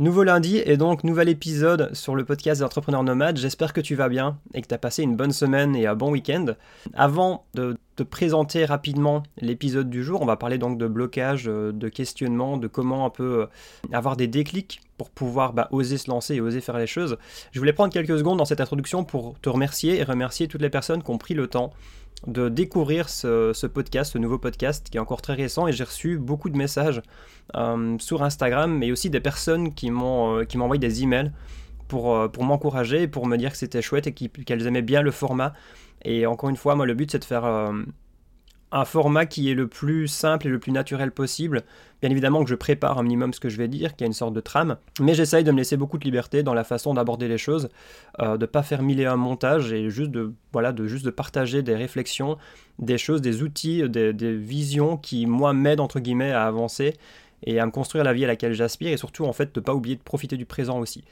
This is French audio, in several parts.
Nouveau lundi et donc nouvel épisode sur le podcast des entrepreneurs nomades. J'espère que tu vas bien et que tu as passé une bonne semaine et un bon week-end. Avant de te présenter rapidement l'épisode du jour, on va parler donc de blocage, euh, de questionnement, de comment un peu euh, avoir des déclics pour pouvoir bah, oser se lancer et oser faire les choses. Je voulais prendre quelques secondes dans cette introduction pour te remercier et remercier toutes les personnes qui ont pris le temps de découvrir ce, podcast, ce nouveau podcast qui est encore très récent et j'ai reçu beaucoup de messages euh, sur Instagram mais aussi des personnes qui m'ont euh, m'envoient des emails pour, euh, pour m'encourager, pour me dire que c'était chouette et qu'elles aimaient bien le format. Et encore une fois, moi le but c'est de faire un format qui est le plus simple et le plus naturel possible. Bien évidemment que je prépare un minimum ce que je vais dire, qu'il y a une sorte de trame, mais j'essaye de me laisser beaucoup de liberté dans la façon d'aborder les choses, euh, de pas faire mille et un montage et juste de, voilà, de, juste de partager des réflexions, des choses, des outils, des, des visions qui, moi, m'aident entre guillemets à avancer et à me construire la vie à laquelle j'aspire et surtout en fait de ne pas oublier de profiter du présent aussi.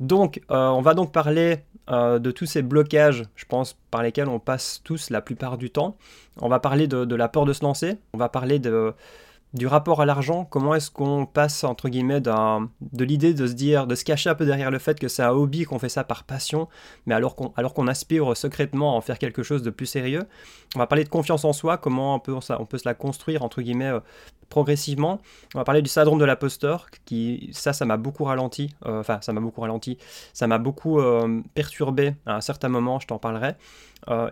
Donc, euh, on va donc parler euh, de tous ces blocages, je pense, par lesquels on passe tous la plupart du temps. On va parler de, la peur de se lancer, on va parler de, du rapport à l'argent, comment est-ce qu'on passe, entre guillemets, de l'idée de se dire, de se cacher un peu derrière le fait que c'est un hobby, qu'on fait ça par passion, mais alors qu'on aspire secrètement à en faire quelque chose de plus sérieux. On va parler de confiance en soi, comment on peut, on peut se la construire, entre guillemets, euh, progressivement. On va parler du syndrome de l'imposteur, qui ça, ça m'a beaucoup ralenti. Euh, enfin, ça m'a beaucoup ralenti. Ça m'a beaucoup euh, perturbé à un certain moment. Je t'en parlerai.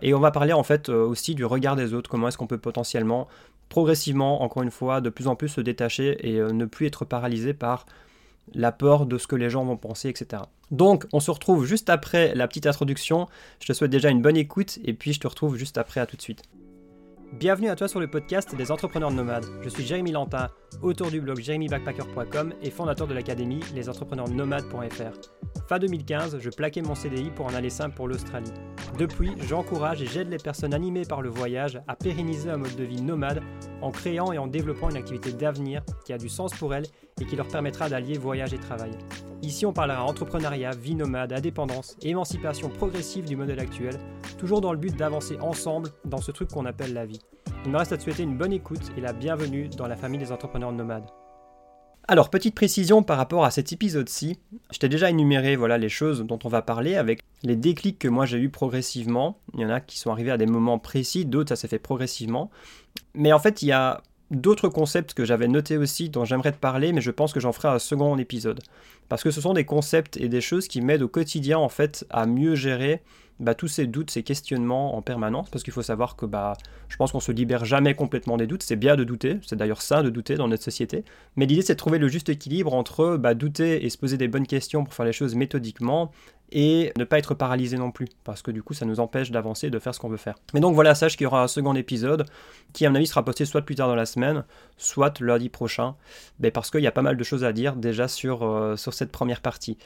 Et on va parler en fait aussi du regard des autres. Comment est-ce qu'on peut potentiellement, progressivement, encore une fois, de plus en plus se détacher et ne plus être paralysé par la peur de ce que les gens vont penser, etc. Donc, on se retrouve juste après la petite introduction. Je te souhaite déjà une bonne écoute et puis je te retrouve juste après. À tout de suite. Bienvenue à toi sur le podcast des entrepreneurs nomades. Je suis Jérémy Lantin, auteur du blog jérémybackpacker.com et fondateur de l'académie lesentrepreneursnomades.fr. Fin 2015, je plaquais mon CDI pour en aller simple pour l'Australie. Depuis, j'encourage et j'aide les personnes animées par le voyage à pérenniser un mode de vie nomade en créant et en développant une activité d'avenir qui a du sens pour elles et qui leur permettra d'allier voyage et travail. Ici, on parlera entrepreneuriat, vie nomade, indépendance, émancipation progressive du modèle actuel, toujours dans le but d'avancer ensemble dans ce truc qu'on appelle la vie. Il me reste à te souhaiter une bonne écoute et la bienvenue dans la famille des entrepreneurs nomades. Alors, petite précision par rapport à cet épisode-ci, je t'ai déjà énuméré voilà, les choses dont on va parler avec les déclics que moi j'ai eu progressivement. Il y en a qui sont arrivés à des moments précis, d'autres ça s'est fait progressivement. Mais en fait, il y a d'autres concepts que j'avais notés aussi dont j'aimerais te parler, mais je pense que j'en ferai un second épisode. Parce que ce sont des concepts et des choses qui m'aident au quotidien en fait à mieux gérer bah, tous ces doutes, ces questionnements en permanence, parce qu'il faut savoir que bah, je pense qu'on se libère jamais complètement des doutes. C'est bien de douter, c'est d'ailleurs sain de douter dans notre société. Mais l'idée, c'est de trouver le juste équilibre entre bah, douter et se poser des bonnes questions pour faire les choses méthodiquement, et ne pas être paralysé non plus, parce que du coup, ça nous empêche d'avancer et de faire ce qu'on veut faire. Mais donc voilà, sache qu'il y aura un second épisode qui, à mon avis, sera posté soit plus tard dans la semaine, soit lundi prochain, parce qu'il y a pas mal de choses à dire déjà sur, euh, sur cette première partie.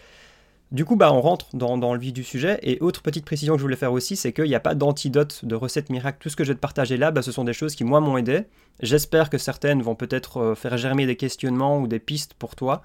Du coup, bah, on rentre dans, le vif du sujet. Et autre petite précision que je voulais faire aussi, c'est qu'il n'y a pas d'antidote, de recette miracle. Tout ce que je vais te partager là, bah, ce sont des choses qui, moi, m'ont aidé. J'espère que certaines vont peut-être euh, faire germer des questionnements ou des pistes pour toi.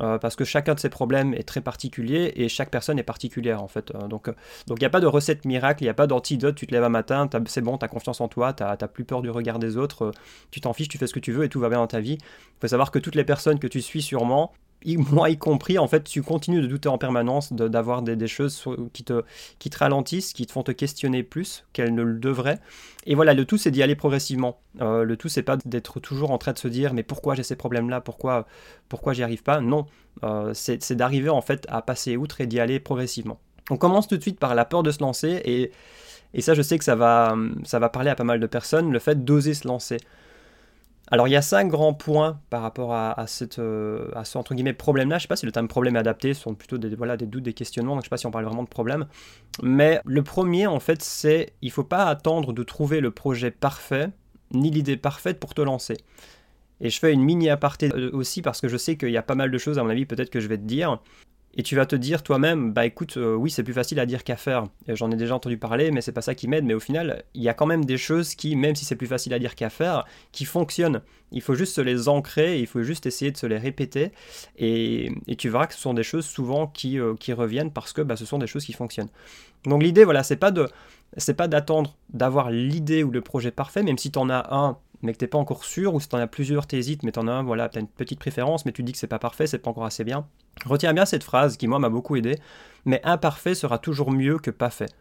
Euh, parce que chacun de ces problèmes est très particulier et chaque personne est particulière en fait. Euh, donc il n'y a pas de recette miracle, il n'y a pas d'antidote, tu te lèves un matin, c'est bon, tu as confiance en toi, tu n'as plus peur du regard des autres, tu t'en fiches, tu fais ce que tu veux et tout va bien dans ta vie. Il faut savoir que toutes les personnes que tu suis sûrement, moi y compris, en fait, tu continues de douter en permanence, d'avoir des, choses qui te, qui te ralentissent, qui te font te questionner plus qu'elles ne le devraient. Et voilà, le tout, c'est d'y aller progressivement. Euh, le tout, c'est pas d'être toujours en train de se dire, mais pourquoi j'ai ces problèmes-là? Pourquoi, pourquoi j'y arrive pas? Non, euh, c'est d'arriver en fait à passer outre et d'y aller progressivement. On commence tout de suite par la peur de se lancer et, et ça, je sais que ça va, ça va parler à pas mal de personnes, le fait d'oser se lancer. Alors il y a cinq grands points par rapport à, euh, ce entre guillemets problème-là. Je ne sais pas si le terme problème est adapté, ce sont plutôt des, voilà, des doutes, des questionnements, donc je ne sais pas si on parle vraiment de problème. Mais le premier en fait c'est il ne faut pas attendre de trouver le projet parfait ni l'idée parfaite pour te lancer. Et je fais une mini aparté euh, aussi parce que je sais qu'il y a pas mal de choses à mon avis peut-être que je vais te dire. Et tu vas te dire toi-même, bah écoute, euh, oui, c'est plus facile à dire qu'à faire. J'en ai déjà entendu parler, mais c'est pas ça qui m'aide. Mais au final, il y a quand même des choses qui, même si c'est plus facile à dire qu'à faire, qui fonctionnent. Il faut juste se les ancrer, il faut juste essayer de se les répéter. Et, tu verras que ce sont des choses souvent qui, euh, reviennent parce que bah, ce sont des choses qui fonctionnent. Donc l'idée, voilà, c'est pas pas d'attendre d'avoir l'idée ou le projet parfait, même si tu en as un mais que t'es pas encore sûr, ou si tu en as plusieurs, t'hésites, mais tu en as un, voilà, tu as une petite préférence, mais tu dis que c'est pas parfait, c'est pas encore assez bien. Retiens bien cette phrase qui, moi, m'a beaucoup aidé, mais imparfait sera toujours mieux que pas fait.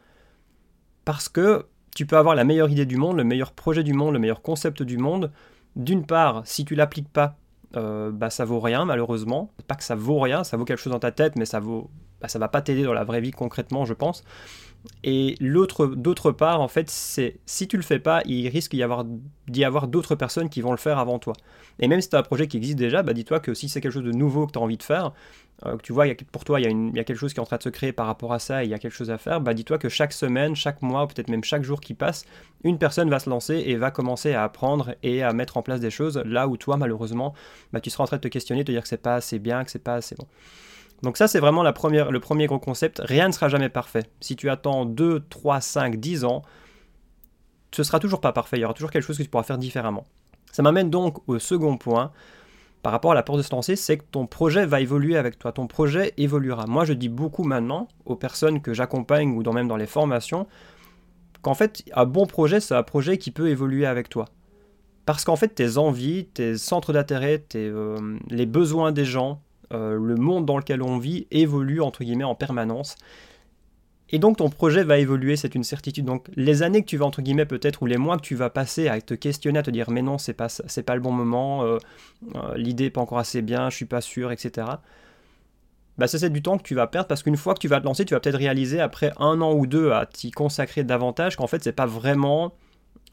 Parce que tu peux avoir la meilleure idée du monde, le meilleur projet du monde, le meilleur concept du monde. D'une part, si tu l'appliques pas, euh, bah ça vaut rien malheureusement. Pas que ça vaut rien, ça vaut quelque chose dans ta tête, mais ça vaut, bah, ça va pas t'aider dans la vraie vie concrètement, je pense. Et l'autre, d'autre part, en fait, c'est si tu le fais pas, il risque d'y avoir, d'y avoir d'autres personnes qui vont le faire avant toi. Et même si tu as un projet qui existe déjà, bah dis-toi que si c'est quelque chose de nouveau que tu as envie de faire, euh, que tu vois, pour toi, il y, y, a quelque chose qui est en train de se créer par rapport à ça et il y a quelque chose à faire, bah dis-toi que chaque semaine, chaque mois, peut-être même chaque jour qui passe, une personne va se lancer et va commencer à apprendre et à mettre en place des choses là où toi, malheureusement, bah, tu seras en train de te questionner, te dire que c'est pas assez bien, que c'est pas assez bon. Donc ça, c'est vraiment le premier gros concept. Rien ne sera jamais parfait. Si tu attends 2, 3, 5, 10 ans, ce sera toujours pas parfait. Il y aura toujours quelque chose que tu pourras faire différemment. Ça m'amène donc au second point par rapport à la porte de se lancer, c'est que ton projet va évoluer avec toi. Ton projet évoluera. Moi, je dis beaucoup maintenant aux personnes que j'accompagne ou même dans les formations qu'en fait, un bon projet, c'est un projet qui peut évoluer avec toi. Parce qu'en fait, tes envies, tes centres d'intérêt, euh, les besoins des gens, euh, le monde dans lequel on vit évolue entre guillemets en permanence. Et donc ton projet va évoluer, c'est une certitude. Donc les années que tu vas entre guillemets peut-être ou les mois que tu vas passer à te questionner, à te dire mais non c'est pas c'est pas le bon moment, euh, euh, l'idée n'est pas encore assez bien, je suis pas sûr, etc. Bah ça c'est du temps que tu vas perdre parce qu'une fois que tu vas te lancer, tu vas peut-être réaliser après un an ou deux à t'y consacrer davantage qu'en fait c'est pas vraiment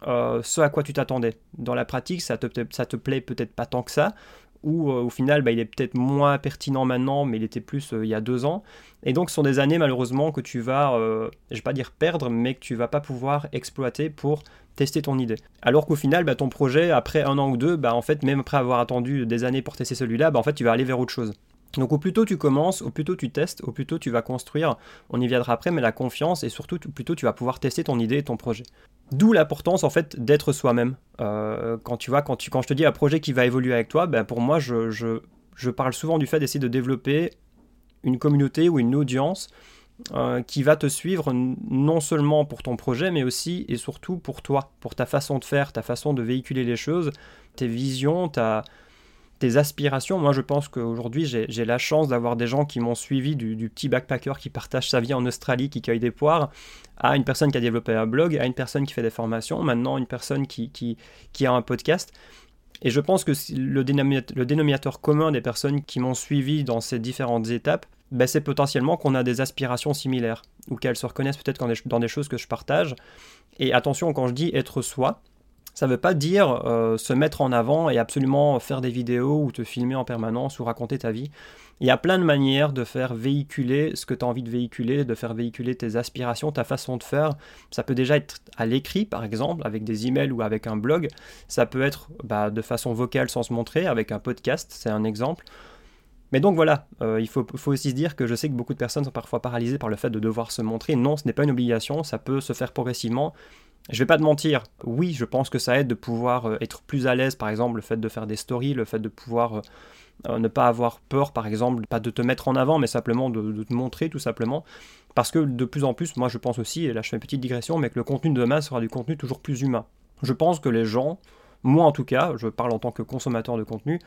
ce à quoi tu t'attendais. Dans la pratique, ça te, ça te plaît peut-être pas tant que ça, ou euh, au final bah, il est peut-être moins pertinent maintenant, mais il était plus euh, il y a deux ans. Et donc ce sont des années malheureusement que tu vas, euh, je vais pas dire perdre, mais que tu vas pas pouvoir exploiter pour tester ton idée. Alors qu'au final, bah, ton projet, après un an ou deux, bah, en fait, même après avoir attendu des années pour tester celui-là, bah, en fait, tu vas aller vers autre chose. Donc au plus tôt tu commences, au plus tôt tu testes, au plus tôt tu vas construire, on y viendra après, mais la confiance et surtout au plus tôt tu vas pouvoir tester ton idée et ton projet. D'où l'importance en fait d'être soi-même. Euh, quand tu vois, quand, tu, quand je te dis un projet qui va évoluer avec toi, ben pour moi je, je, je parle souvent du fait d'essayer de développer une communauté ou une audience euh, qui va te suivre non seulement pour ton projet, mais aussi et surtout pour toi, pour ta façon de faire, ta façon de véhiculer les choses, tes visions, ta, tes aspirations. Moi, je pense qu'aujourd'hui, j'ai la chance d'avoir des gens qui m'ont suivi du, petit backpacker qui partage sa vie en Australie, qui cueille des poires, à une personne qui a développé un blog, à une personne qui fait des formations, maintenant une personne qui, a un podcast. Et je pense que le dénominateur, le dénominateur commun des personnes qui m'ont suivi dans ces différentes étapes, ben c'est potentiellement qu'on a des aspirations similaires, ou qu'elles se reconnaissent peut-être dans des choses que je partage. Et attention, quand je dis être soi, ça ne veut pas dire euh, se mettre en avant et absolument faire des vidéos ou te filmer en permanence ou raconter ta vie. Il y a plein de manières de faire véhiculer ce que tu as envie de véhiculer, de faire véhiculer tes aspirations, ta façon de faire. Ça peut déjà être à l'écrit, par exemple, avec des emails ou avec un blog. Ça peut être bah, de façon vocale sans se montrer, avec un podcast, c'est un exemple. Mais donc voilà, euh, il faut, faut, aussi se dire que je sais que beaucoup de personnes sont parfois paralysées par le fait de devoir se montrer. Non, ce n'est pas une obligation, ça peut se faire progressivement. Je vais pas te mentir, oui, je pense que ça aide de pouvoir euh, être plus à l'aise, par exemple, le fait de faire des stories, le fait de pouvoir euh, euh, ne pas avoir peur, par exemple, pas de te mettre en avant, mais simplement de, te montrer, tout simplement. Parce que de plus en plus, moi je pense aussi, et là je fais une petite digression, mais que le contenu de demain sera du contenu toujours plus humain. Je pense que les gens, moi en tout cas, je parle en tant que consommateur de contenu,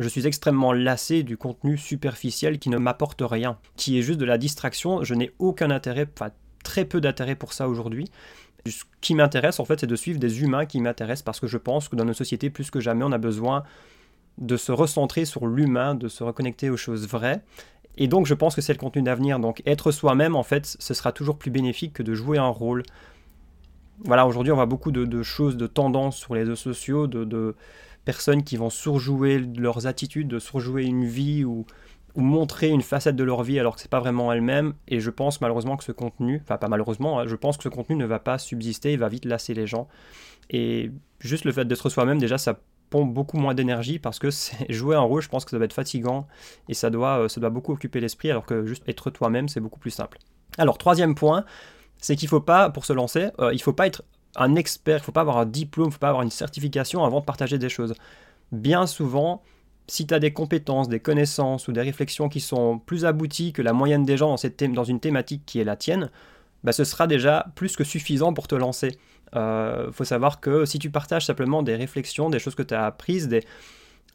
je suis extrêmement lassé du contenu superficiel qui ne m'apporte rien, qui est juste de la distraction. Je n'ai aucun intérêt, enfin très peu d'intérêt pour ça aujourd'hui. Ce qui m'intéresse en fait, c'est de suivre des humains qui m'intéressent parce que je pense que dans nos sociétés, plus que jamais, on a besoin de se recentrer sur l'humain, de se reconnecter aux choses vraies. Et donc, je pense que c'est le contenu d'avenir. Donc, être soi-même, en fait, ce sera toujours plus bénéfique que de jouer un rôle. Voilà, aujourd'hui, on voit beaucoup de, choses, de tendances sur les réseaux sociaux, de, de, personnes qui vont surjouer leurs attitudes, de surjouer une vie ou, ou montrer une facette de leur vie alors que c'est pas vraiment elle-même. Et je pense malheureusement que ce contenu, enfin pas malheureusement, hein, je pense que ce contenu ne va pas subsister, il va vite lasser les gens. Et juste le fait d'être soi-même, déjà, ça pompe beaucoup moins d'énergie parce que jouer un rôle, je pense que ça va être fatigant et ça doit, euh, ça doit beaucoup occuper l'esprit alors que juste être toi-même, c'est beaucoup plus simple. Alors, troisième point, c'est qu'il faut pas, pour se lancer, euh, il faut pas être un expert, il faut pas avoir un diplôme, il faut pas avoir une certification avant de partager des choses. Bien souvent, si tu as des compétences, des connaissances ou des réflexions qui sont plus abouties que la moyenne des gens dans, cette dans une thématique qui est la tienne, bah, ce sera déjà plus que suffisant pour te lancer. Il euh, faut savoir que si tu partages simplement des réflexions, des choses que tu as apprises, des,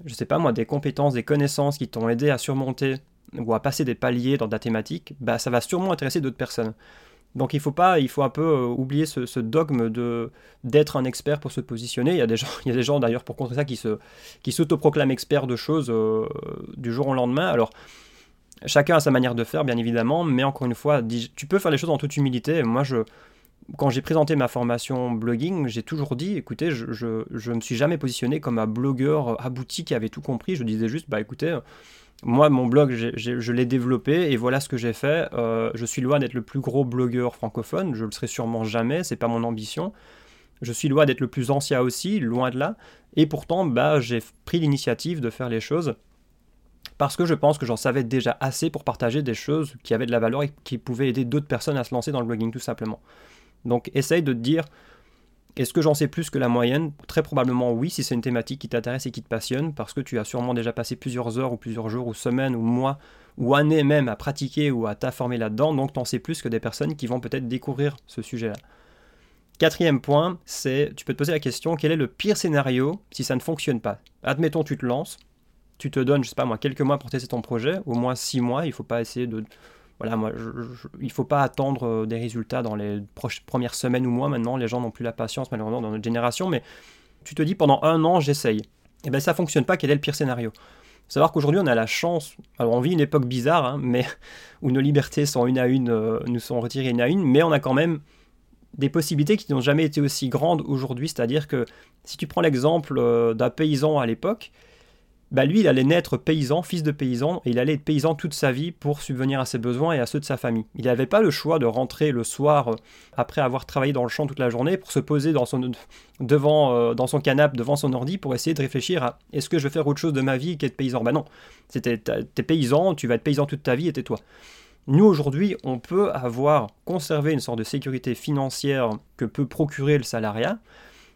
je sais pas moi, des compétences, des connaissances qui t'ont aidé à surmonter ou à passer des paliers dans ta thématique, bah, ça va sûrement intéresser d'autres personnes. Donc il faut pas, un peu euh, oublier ce, dogme d'être un expert pour se positionner. Il y a des gens, d'ailleurs pour contrer ça qui se qui s'autoproclament experts de choses euh, du jour au lendemain. Alors chacun a sa manière de faire, bien évidemment, mais encore une fois, tu peux faire les choses en toute humilité. Moi, quand j'ai présenté ma formation blogging, j'ai toujours dit, écoutez, je, je, me suis jamais positionné comme un blogueur abouti qui avait tout compris. Je disais juste, bah écoutez, moi, mon blog, je l'ai développé et voilà ce que j'ai fait. Euh, je suis loin d'être le plus gros blogueur francophone, je le serai sûrement jamais, c'est pas mon ambition. Je suis loin d'être le plus ancien aussi, loin de là. Et pourtant, bah, j'ai pris l'initiative de faire les choses parce que je pense que j'en savais déjà assez pour partager des choses qui avaient de la valeur et qui pouvaient aider d'autres personnes à se lancer dans le blogging tout simplement. Donc essaye de te dire est-ce que j'en sais plus que la moyenne? Très probablement oui, si c'est une thématique qui t'intéresse et qui te passionne, parce que tu as sûrement déjà passé plusieurs heures ou plusieurs jours ou semaines ou mois ou années même à pratiquer ou à t'informer là-dedans, donc tu en sais plus que des personnes qui vont peut-être découvrir ce sujet-là. Quatrième point, c'est tu peux te poser la question quel est le pire scénario si ça ne fonctionne pas? Admettons tu te lances, tu te donnes, je sais pas moi, quelques mois pour tester ton projet, au moins six mois, il ne faut pas essayer de voilà, moi, il ne faut pas attendre euh, des résultats dans les premières semaines ou mois. Maintenant, les gens n'ont plus la patience, malheureusement, dans notre génération. Mais tu te dis, pendant un an, j'essaye. Et eh bien, ça fonctionne pas. Quel est le pire scénario? Savoir qu'aujourd'hui, on a la chance. Alors, on vit une époque bizarre, hein, mais où nos libertés sont une à une, euh, nous sont retirées une à une, mais on a quand même des possibilités qui n'ont jamais été aussi grandes aujourd'hui. C'est-à-dire que si tu prends l'exemple euh, d'un paysan à l'époque, bah lui, il allait naître paysan, fils de paysan, et il allait être paysan toute sa vie pour subvenir à ses besoins et à ceux de sa famille. Il n'avait pas le choix de rentrer le soir, euh, après avoir travaillé dans le champ toute la journée, pour se poser dans son, devant, euh, dans son canapé, devant son ordi, pour essayer de réfléchir à est-ce que je vais faire autre chose de ma vie qu'être paysan? Bah non, t'es paysan, tu vas être paysan toute ta vie et tais-toi. Nous, aujourd'hui, on peut avoir conservé une sorte de sécurité financière que peut procurer le salariat,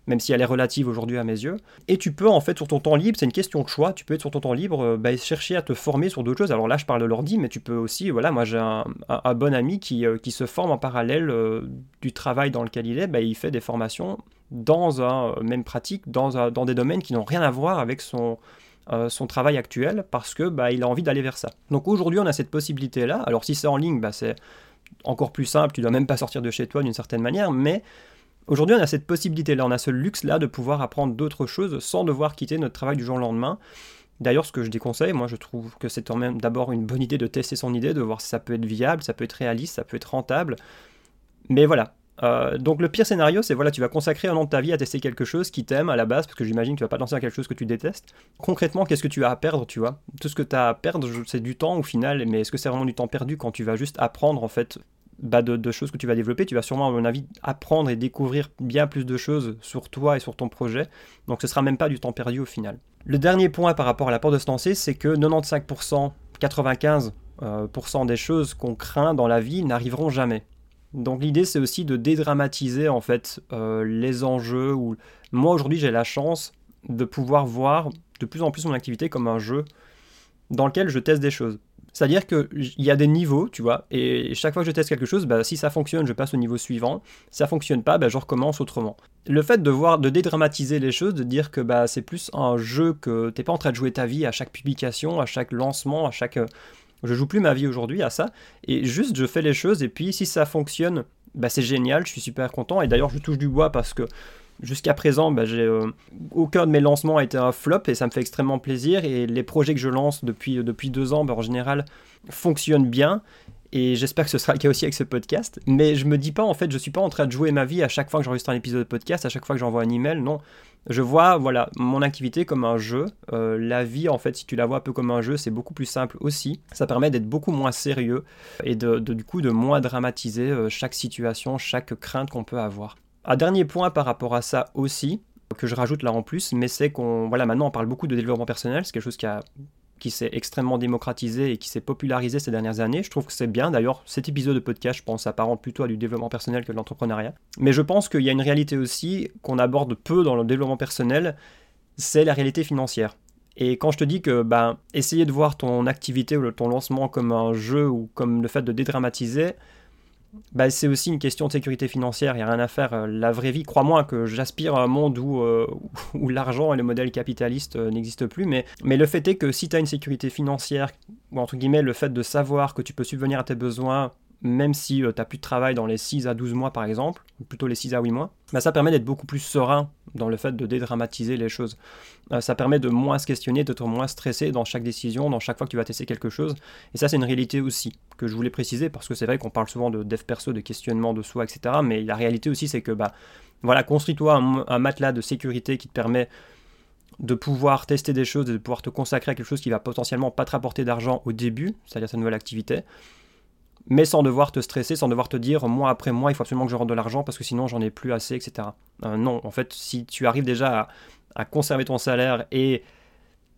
même si elle est relative aujourd'hui à mes yeux. Et tu peux en fait sur ton temps libre, c'est une question de choix, tu peux être sur ton temps libre, euh, bah, chercher à te former sur d'autres choses. Alors là je parle de l'ordi, mais tu peux aussi, voilà, moi j'ai un, bon ami qui, euh, qui, se forme en parallèle euh, du travail dans lequel il est, bah, il fait des formations dans un même pratique, dans, dans des domaines qui n'ont rien à voir avec son, son travail actuel, parce que bah, il a envie d'aller vers ça. Donc aujourd'hui on a cette possibilité-là. Alors si c'est en ligne, bah, c'est encore plus simple, tu dois même pas sortir de chez toi d'une certaine manière, mais Aujourd'hui, on a cette possibilité-là, on a ce luxe-là de pouvoir apprendre d'autres choses sans devoir quitter notre travail du jour au lendemain. D'ailleurs, ce que je déconseille, moi je trouve que c'est quand même d'abord une bonne idée de tester son idée, de voir si ça peut être viable, ça peut être réaliste, ça peut être rentable. Mais voilà. Euh, donc le pire scénario, c'est voilà, tu vas consacrer un an de ta vie à tester quelque chose qui t'aime à la base, parce que j'imagine que tu vas pas lancer à quelque chose que tu détestes. Concrètement, qu'est-ce que tu as à perdre, tu vois? Tout ce que tu as à perdre, c'est du temps au final, mais est-ce que c'est vraiment du temps perdu quand tu vas juste apprendre en fait de, choses que tu vas développer. Tu vas sûrement, à mon avis, apprendre et découvrir bien plus de choses sur toi et sur ton projet. Donc ce sera même pas du temps perdu au final. Le dernier point par rapport à la porte de se lancer, c'est que 95%, 95% euh, des choses qu'on craint dans la vie n'arriveront jamais. Donc l'idée c'est aussi de dédramatiser en fait euh, les enjeux. Moi aujourd'hui j'ai la chance de pouvoir voir de plus en plus mon activité comme un jeu dans lequel je teste des choses. C'est-à-dire qu'il y a des niveaux, tu vois, et chaque fois que je teste quelque chose, bah, si ça fonctionne, je passe au niveau suivant. Si ça fonctionne pas, bah, je recommence autrement. Le fait de voir, de dédramatiser les choses, de dire que bah, c'est plus un jeu que t'es pas en train de jouer ta vie à chaque publication, à chaque lancement, à chaque. Je joue plus ma vie aujourd'hui à ça, et juste je fais les choses, et puis si ça fonctionne, bah, c'est génial, je suis super content, et d'ailleurs je touche du bois parce que Jusqu'à présent, bah, euh, aucun de mes lancements a été un flop et ça me fait extrêmement plaisir. Et les projets que je lance depuis, depuis deux ans, bah, en général, fonctionnent bien. Et j'espère que ce sera le cas aussi avec ce podcast. Mais je me dis pas, en fait, je suis pas en train de jouer ma vie à chaque fois que j'enregistre un épisode de podcast, à chaque fois que j'envoie un email. Non. Je vois, voilà, mon activité comme un jeu. Euh, la vie, en fait, si tu la vois un peu comme un jeu, c'est beaucoup plus simple aussi. Ça permet d'être beaucoup moins sérieux et de, du coup de moins dramatiser euh, chaque situation, chaque crainte qu'on peut avoir. Un dernier point par rapport à ça aussi, que je rajoute là en plus, mais c'est qu'on, voilà, maintenant on parle beaucoup de développement personnel, c'est quelque chose qui qui s'est extrêmement démocratisé et qui s'est popularisé ces dernières années. Je trouve que c'est bien. D'ailleurs, cet épisode de podcast, je pense, apparente plutôt à du développement personnel que de l'entrepreneuriat. Mais je pense qu'il y a une réalité aussi qu'on aborde peu dans le développement personnel, c'est la réalité financière. Et quand je te dis que ben, essayer de voir ton activité ou ton lancement comme un jeu ou comme le fait de dédramatiser, bah, c'est aussi une question de sécurité financière, il n'y a rien à faire. Euh, la vraie vie, crois-moi que j'aspire à un monde où, euh, l'argent et le modèle capitaliste euh, n'existent plus, mais, mais le fait est que si tu as une sécurité financière, ou entre guillemets le fait de savoir que tu peux subvenir à tes besoins même si tu n'as plus de travail dans les 6 à 12 mois par exemple, plutôt les 6 à 8 mois, bah, ça permet d'être beaucoup plus serein dans le fait de dédramatiser les choses. Euh, ça permet de moins se questionner, d'être moins stressé dans chaque décision, dans chaque fois que tu vas tester quelque chose. Et ça c'est une réalité aussi que je voulais préciser parce que c'est vrai qu'on parle souvent de dev perso, de questionnement de soi, etc. Mais la réalité aussi c'est que bah, voilà, construis-toi un, matelas de sécurité qui te permet de pouvoir tester des choses, de pouvoir te consacrer à quelque chose qui va potentiellement pas te rapporter d'argent au début, c'est-à-dire sa nouvelle activité, mais sans devoir te stresser, sans devoir te dire mois après mois, il faut absolument que je rentre de l'argent parce que sinon j'en ai plus assez, etc. Euh, non, en fait, si tu arrives déjà à, conserver ton salaire et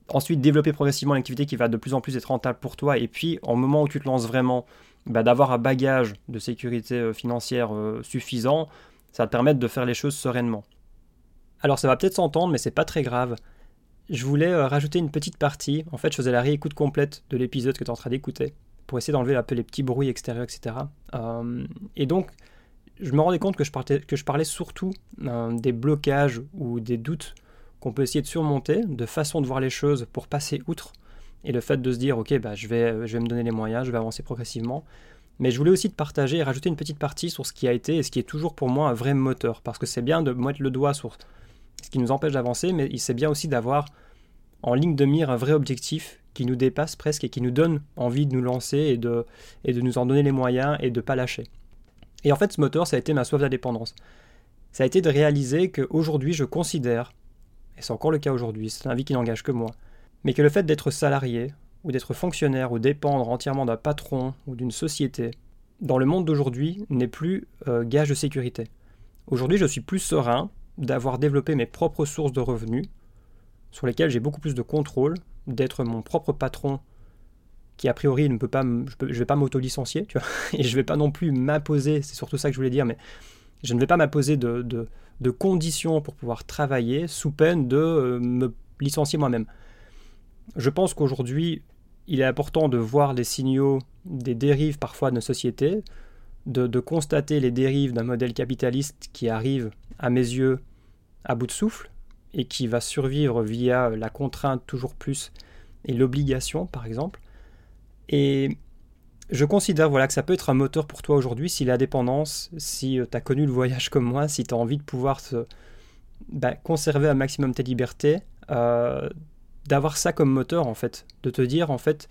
ensuite développer progressivement une activité qui va de plus en plus être rentable pour toi, et puis en moment où tu te lances vraiment, bah, d'avoir un bagage de sécurité euh, financière euh, suffisant, ça va te permettre de faire les choses sereinement. Alors ça va peut-être s'entendre, mais c'est pas très grave. Je voulais rajouter une petite partie. En fait, je faisais la réécoute complète de l'épisode que tu es en train d'écouter pour essayer d'enlever un peu les petits bruits extérieurs, etc. Euh, et donc, je me rendais compte que je, parlais, que je parlais surtout euh, des blocages ou des doutes qu'on peut essayer de surmonter, de façon de voir les choses pour passer outre, et le fait de se dire, ok, bah, je, vais, je vais me donner les moyens, je vais avancer progressivement. Mais je voulais aussi te partager et rajouter une petite partie sur ce qui a été et ce qui est toujours pour moi un vrai moteur, parce que c'est bien de mettre le doigt sur ce qui nous empêche d'avancer, mais c'est bien aussi d'avoir en ligne de mire un vrai objectif qui nous dépasse presque et qui nous donne envie de nous lancer et de, et de nous en donner les moyens et de pas lâcher. Et en fait, ce moteur, ça a été ma soif d'indépendance. Ça a été de réaliser qu'aujourd'hui, je considère, et c'est encore le cas aujourd'hui, c'est un avis qui n'engage que moi, mais que le fait d'être salarié, ou d'être fonctionnaire, ou dépendre entièrement d'un patron ou d'une société, dans le monde d'aujourd'hui, n'est plus euh, gage de sécurité. Aujourd'hui, je suis plus serein d'avoir développé mes propres sources de revenus, sur lesquelles j'ai beaucoup plus de contrôle, d'être mon propre patron qui a priori ne peut pas, je, ne vais pas m'auto-licencier, et je vais pas non plus m'imposer, c'est surtout ça que je voulais dire, mais je ne vais pas m'imposer de, de, conditions pour pouvoir travailler sous peine de euh, me licencier moi-même. Je pense qu'aujourd'hui, il est important de voir les signaux des dérives parfois de nos sociétés, de constater les dérives d'un modèle capitaliste qui arrive, à mes yeux, à bout de souffle, et qui va survivre via la contrainte toujours plus et l'obligation, par exemple. Et je considère voilà, que ça peut être un moteur pour toi aujourd'hui si la dépendance, si euh, tu as connu le voyage comme moi, si tu as envie de pouvoir bah, conserver un maximum tes libertés, euh, d'avoir ça comme moteur en fait, de te dire en fait,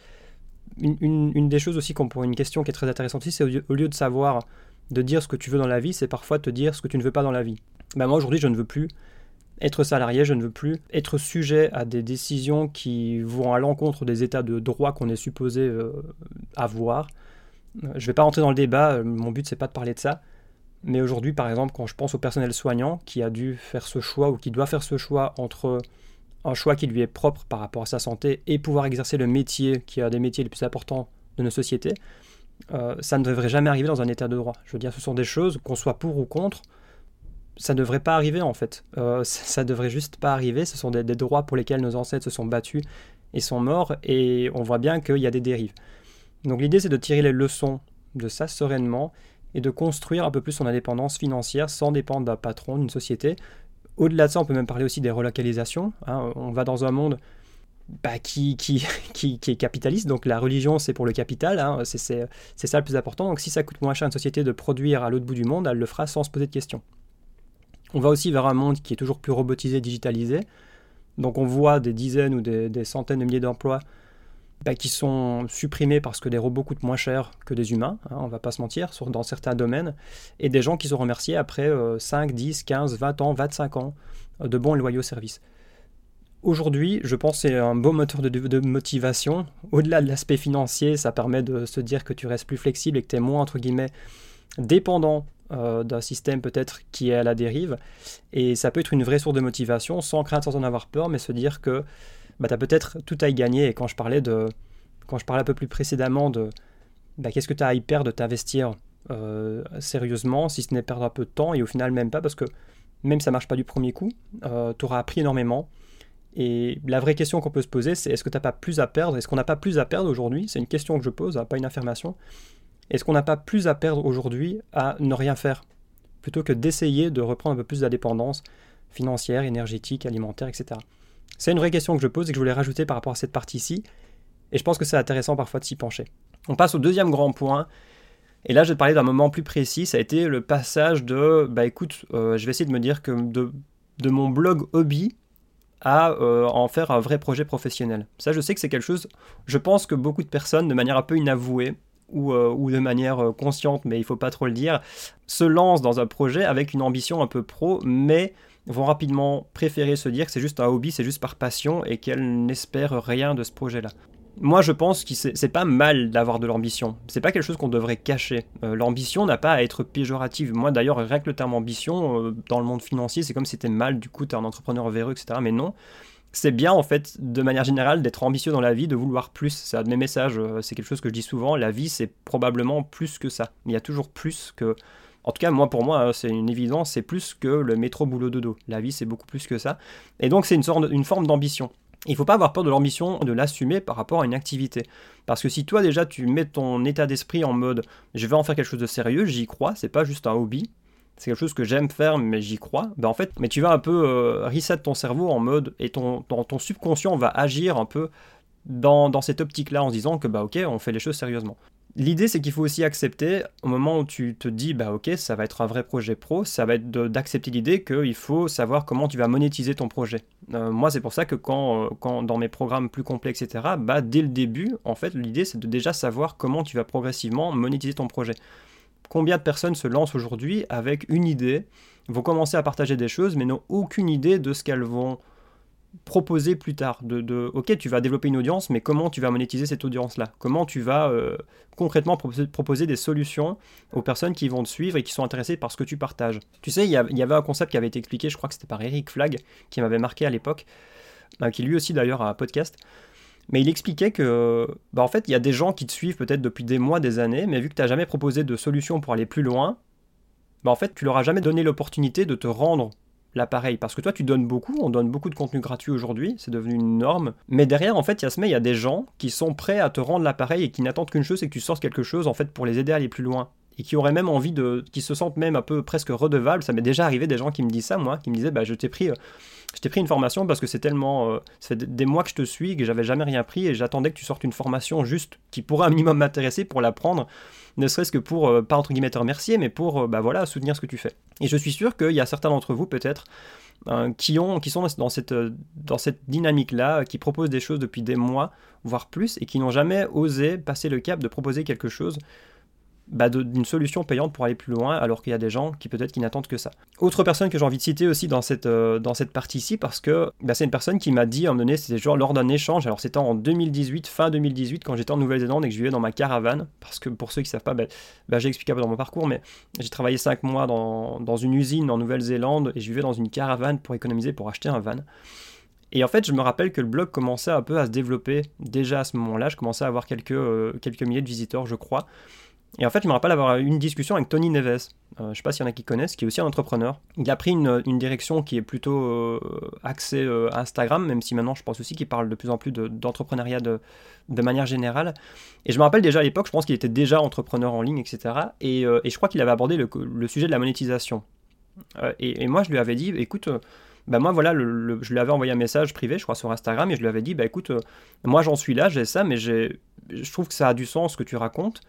une, des choses aussi qu'on une question qui est très intéressante aussi, c'est au, lieu de savoir de dire ce que tu veux dans la vie, c'est parfois te dire ce que tu ne veux pas dans la vie. Bah, moi aujourd'hui je ne veux plus être salarié, je ne veux plus être sujet à des décisions qui vont à l'encontre des états de droit qu'on est supposé euh, avoir. Euh, je ne vais pas rentrer dans le débat, euh, mon but c'est pas de parler de ça. Mais aujourd'hui, par exemple, quand je pense au personnel soignant qui a dû faire ce choix ou qui doit faire ce choix entre un choix qui lui est propre par rapport à sa santé et pouvoir exercer le métier qui est un des métiers les plus importants de nos sociétés, ça ne devrait jamais arriver dans un état de droit. Je veux dire, ce sont des choses, qu'on soit pour ou contre, ça ne devrait pas arriver en fait. Euh, ça devrait juste pas arriver. Ce sont des, droits pour lesquels nos ancêtres se sont battus et sont morts, et on voit bien qu'il y a des dérives. Donc l'idée c'est de tirer les leçons de ça sereinement et de construire un peu plus son indépendance financière sans dépendre d'un patron, d'une société. Au-delà de ça, on peut même parler aussi des relocalisations. Hein. On va dans un monde bah, qui, est capitaliste, donc la religion c'est pour le capital, hein. c'est ça le plus important. Donc si ça coûte moins cher à une société de produire à l'autre bout du monde, elle le fera sans se poser de questions. On va aussi vers un monde qui est toujours plus robotisé, digitalisé. Donc on voit des dizaines ou des, centaines de milliers d'emplois bah, qui sont supprimés parce que des robots coûtent moins cher que des humains, hein, on va pas se mentir, dans certains domaines, et des gens qui sont remerciés après 5, 10, 15, 20 ans, 25 ans euh, de bons et loyaux services. Aujourd'hui, je pense que c'est un beau moteur de, de motivation. Au-delà de l'aspect financier, ça permet de se dire que tu restes plus flexible et que tu es moins, entre guillemets, dépendant euh, d'un système peut-être qui est à la dérive. Et ça peut être une vraie source de motivation, sans crainte, sans en avoir peur, mais se dire que bah, tu as peut-être tout à y gagner. Et quand je parlais, de, quand je parlais un peu plus précédemment de bah, qu'est-ce que tu as à y perdre de t'investir euh, sérieusement, si ce n'est perdre un peu de temps, et au final même pas, parce que même si ça marche pas du premier coup, euh, tu auras appris énormément. Et la vraie question qu'on peut se poser, c'est est-ce que tu n'as pas plus à perdre? Est-ce qu'on n'a pas plus à perdre aujourd'hui? C'est une question que je pose, hein, pas une affirmation. Est-ce qu'on n'a pas plus à perdre aujourd'hui à ne rien faire plutôt que d'essayer de reprendre un peu plus d'indépendance financière, énergétique, alimentaire, etc. C'est une vraie question que je pose et que je voulais rajouter par rapport à cette partie-ci. Et je pense que c'est intéressant parfois de s'y pencher. On passe au deuxième grand point. Et là, je vais te parler d'un moment plus précis. Ça a été le passage de, bah écoute, euh, je vais essayer de me dire que de, mon blog hobby à euh, en faire un vrai projet professionnel. Ça, je sais que c'est quelque chose, je pense que beaucoup de personnes, de manière un peu inavouée, ou, euh, ou de manière consciente, mais il faut pas trop le dire, se lancent dans un projet avec une ambition un peu pro, mais vont rapidement préférer se dire que c'est juste un hobby, c'est juste par passion et qu'elles n'espèrent rien de ce projet-là. Moi, je pense que c'est pas mal d'avoir de l'ambition. C'est pas quelque chose qu'on devrait cacher. Euh, l'ambition n'a pas à être péjorative. Moi, d'ailleurs, rien que le terme ambition, euh, dans le monde financier, c'est comme si c'était mal, du coup, t'es un entrepreneur véreux, etc. Mais non. C'est bien, en fait, de manière générale, d'être ambitieux dans la vie, de vouloir plus. C'est un de mes messages, euh, c'est quelque chose que je dis souvent. La vie, c'est probablement plus que ça. Il y a toujours plus que en tout cas, moi, pour moi, hein, c'est une évidence, c'est plus que le métro boulot dodo. La vie, c'est beaucoup plus que ça. Et donc, c'est une, sorte une forme d'ambition. Il ne faut pas avoir peur de l'ambition de l'assumer par rapport à une activité. Parce que si toi déjà tu mets ton état d'esprit en mode je vais en faire quelque chose de sérieux, j'y crois, c'est pas juste un hobby, c'est quelque chose que j'aime faire mais j'y crois, ben en fait, mais tu vas un peu euh, ton cerveau en mode et ton, subconscient va agir un peu dans, cette optique-là en se disant que bah ok, on fait les choses sérieusement. L'idée, c'est qu'il faut aussi accepter, au moment où tu te dis, bah ok, ça va être un vrai projet pro, ça va être d'accepter l'idée qu'il faut savoir comment tu vas monétiser ton projet. Euh, moi, c'est pour ça que quand, euh, quand, dans mes programmes plus complexes, etc., bah, dès le début, en fait, l'idée, c'est de déjà savoir comment tu vas progressivement monétiser ton projet. Combien de personnes se lancent aujourd'hui avec une idée, vont commencer à partager des choses, mais n'ont aucune idée de ce qu'elles vont proposer plus tard. De, ok, tu vas développer une audience, mais comment tu vas monétiser cette audience-là? Comment tu vas euh, concrètement proposer, des solutions aux personnes qui vont te suivre et qui sont intéressées par ce que tu partages? Tu sais, il y, avait un concept qui avait été expliqué, je crois que c'était par Eric Flag, qui m'avait marqué à l'époque, euh, qui lui aussi d'ailleurs a un podcast. Mais il expliquait que, bah en fait, il y a des gens qui te suivent peut-être depuis des mois, des années, mais vu que tu n'as jamais proposé de solution pour aller plus loin, bah en fait, tu leur as jamais donné l'opportunité de te rendre l'appareil. Parce que toi, tu donnes beaucoup, on donne beaucoup de contenu gratuit aujourd'hui, c'est devenu une norme. Mais derrière, en fait, Yasmé, il y a des gens qui sont prêts à te rendre l'appareil et qui n'attendent qu'une chose, c'est que tu sortes quelque chose, en fait, pour les aider à aller plus loin. Et qui auraient même envie de. qui se sentent même un peu presque redevables. Ça m'est déjà arrivé des gens qui me disent ça, moi, qui me disaient, bah, je t'ai pris. Euh, je t'ai pris une formation parce que c'est tellement. Euh, ça fait des mois que je te suis, que j'avais jamais rien pris et j'attendais que tu sortes une formation juste qui pourrait un minimum m'intéresser pour l'apprendre ne serait-ce que pour, euh, pas entre guillemets te remercier, mais pour euh, bah voilà, soutenir ce que tu fais. Et je suis sûr qu'il y a certains d'entre vous peut-être euh, qui, ont, qui sont dans cette, dans cette dynamique-là, qui proposent des choses depuis des mois, voire plus, et qui n'ont jamais osé passer le cap de proposer quelque chose bah, d'une solution payante pour aller plus loin, alors qu'il y a des gens qui peut-être qui n'attendent que ça. Autre personne que j'ai envie de citer aussi dans cette, euh, cette partie-ci, parce que bah, c'est une personne qui m'a dit à un moment donné, c'était genre lors d'un échange, alors c'était en 2018, fin 2018, quand j'étais en Nouvelle-Zélande et que je vivais dans ma caravane, parce que pour ceux qui ne savent pas, bah, j'ai expliqué un peu dans mon parcours, mais j'ai travaillé 5 mois dans, dans une usine en Nouvelle-Zélande et je vivais dans une caravane pour économiser, pour acheter un van. Et en fait, je me rappelle que le blog commençait un peu à se développer déjà à ce moment-là. Je commençais à avoir quelques, euh, quelques milliers de visiteurs, je crois. Et en fait, je me rappelle avoir eu une discussion avec Tony Neves. Euh, je ne sais pas s'il y en a qui connaissent, qui est aussi un entrepreneur. Il a pris une, direction qui est plutôt euh, axée euh, Instagram, même si maintenant je pense aussi qu'il parle de plus en plus d'entrepreneuriat de, manière générale. Et je me rappelle déjà à l'époque, je pense qu'il était déjà entrepreneur en ligne, etc. Et, je crois qu'il avait abordé le, le, sujet de la monétisation. Et, moi, je lui avais dit, écoute, bah moi voilà, je lui avais envoyé un message privé, je crois, sur Instagram, et je lui avais dit, bah écoute, moi j'en suis là, j'ai ça, mais je trouve que ça a du sens ce que tu racontes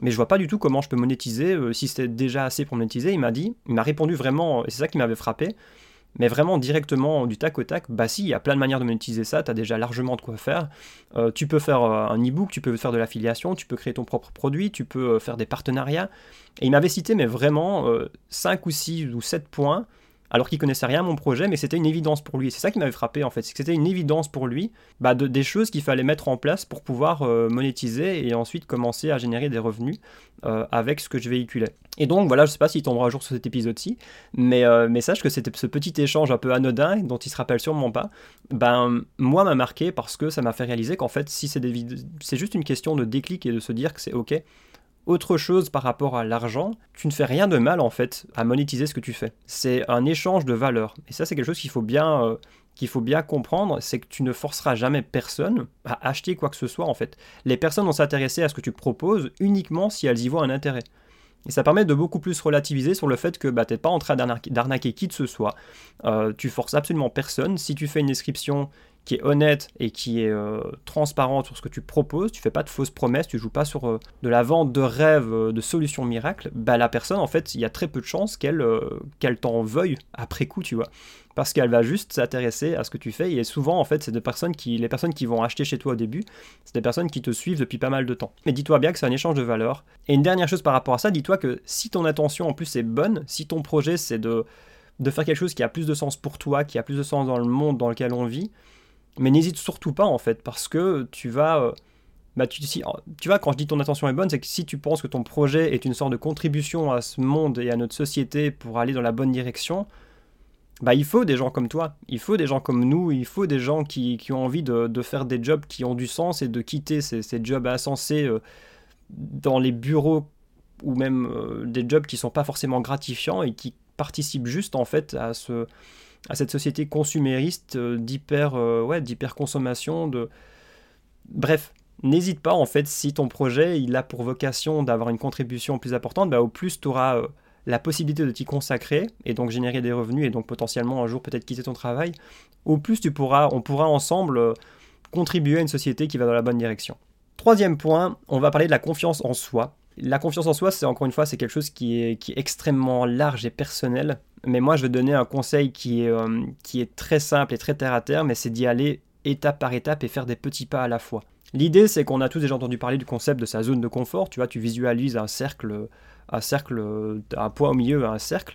mais je vois pas du tout comment je peux monétiser, euh, si c'était déjà assez pour monétiser. Il m'a dit, il m'a répondu vraiment, et c'est ça qui m'avait frappé, mais vraiment directement du tac au tac, bah si, il y a plein de manières de monétiser ça, tu as déjà largement de quoi faire. Euh, tu peux faire euh, un e-book, tu peux faire de l'affiliation, tu peux créer ton propre produit, tu peux faire des partenariats. Et il m'avait cité, mais vraiment, 5 ou 6 ou 7 points alors qu'il connaissait rien à mon projet, mais c'était une évidence pour lui. C'est ça qui m'avait frappé en fait, c'est que c'était une évidence pour lui, bah, de, des choses qu'il fallait mettre en place pour pouvoir euh, monétiser et ensuite commencer à générer des revenus euh, avec ce que je véhiculais. Et donc voilà, je sais pas s'il tombera un jour sur cet épisode-ci, mais, euh, sache que c'était ce petit échange un peu anodin, dont il se rappelle sûrement pas, ben moi m'a marqué parce que ça m'a fait réaliser qu'en fait, si c'est c'est juste une question de déclic et de se dire que c'est ok, autre chose par rapport à l'argent, tu ne fais rien de mal en fait à monétiser ce que tu fais. C'est un échange de valeurs. Et ça, c'est quelque chose qu'il faut bien, euh, qu'il faut bien comprendre, c'est que tu ne forceras jamais personne à acheter quoi que ce soit en fait. Les personnes vont s'intéresser à ce que tu proposes uniquement si elles y voient un intérêt. Et ça permet de beaucoup plus relativiser sur le fait que bah, tu n'es pas en train d'arnaquer qui que ce soit. Euh, tu forces absolument personne. Si tu fais une description qui est honnête et qui est euh, transparente sur ce que tu proposes, tu fais pas de fausses promesses, tu joues pas sur euh, de la vente de rêves, de solutions miracles, bah, la personne, en fait, il y a très peu de chances qu'elle qu'elle t'en veuille après coup, tu vois parce qu'elle va juste s'intéresser à ce que tu fais. Et souvent, en fait, c'est des personnes qui, les personnes qui vont acheter chez toi au début, c'est des personnes qui te suivent depuis pas mal de temps. Mais dis-toi bien que c'est un échange de valeurs. Et une dernière chose par rapport à ça, dis-toi que si ton attention en plus est bonne, si ton projet c'est de, de faire quelque chose qui a plus de sens pour toi, qui a plus de sens dans le monde dans lequel on vit, mais n'hésite surtout pas en fait, parce que tu vas... Euh, bah, tu, tu vois, quand je dis ton attention est bonne, c'est que si tu penses que ton projet est une sorte de contribution à ce monde et à notre société pour aller dans la bonne direction, bah, il faut des gens comme toi, il faut des gens comme nous, il faut des gens qui, ont envie de, faire des jobs qui ont du sens et de quitter ces, jobs insensés euh, dans les bureaux ou même euh, des jobs qui sont pas forcément gratifiants et qui participent juste en fait à, ce, à cette société consumériste euh, d'hyper ouais, d'hyper consommation de bref n'hésite pas en fait si ton projet il a pour vocation d'avoir une contribution plus importante bah, au plus tu auras la possibilité de t'y consacrer et donc générer des revenus et donc potentiellement un jour peut-être quitter ton travail, au plus tu pourras, on pourra ensemble euh, contribuer à une société qui va dans la bonne direction. Troisième point, on va parler de la confiance en soi. La confiance en soi, c'est encore une fois, c'est quelque chose qui est, qui est extrêmement large et personnel. Mais moi, je vais donner un conseil qui est, euh, qui est très simple et très terre à terre, mais c'est d'y aller étape par étape et faire des petits pas à la fois. L'idée, c'est qu'on a tous déjà entendu parler du concept de sa zone de confort. Tu vois, tu visualises un cercle un cercle, un poids au milieu, un cercle.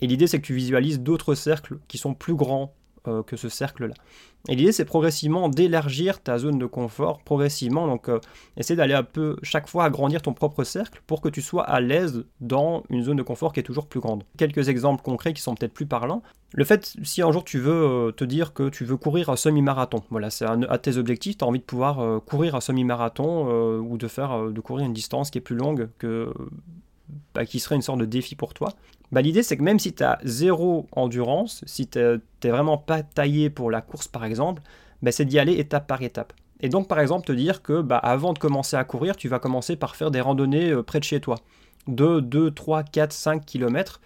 Et l'idée, c'est que tu visualises d'autres cercles qui sont plus grands euh, que ce cercle-là. Et l'idée, c'est progressivement d'élargir ta zone de confort, progressivement. Donc, euh, essaie d'aller un peu chaque fois agrandir ton propre cercle pour que tu sois à l'aise dans une zone de confort qui est toujours plus grande. Quelques exemples concrets qui sont peut-être plus parlants. Le fait, si un jour tu veux euh, te dire que tu veux courir un semi-marathon, voilà, c'est à tes objectifs, tu as envie de pouvoir courir un semi-marathon ou de faire, de courir une distance qui est plus longue bah, qui serait une sorte de défi pour toi, bah, l'idée c'est que même si tu as zéro endurance, si tu n'es vraiment pas taillé pour la course par exemple, bah, c'est d'y aller étape par étape. Et donc par exemple te dire que bah, avant de commencer à courir, tu vas commencer par faire des randonnées euh, près de chez toi, de 2, 3, 4, 5 km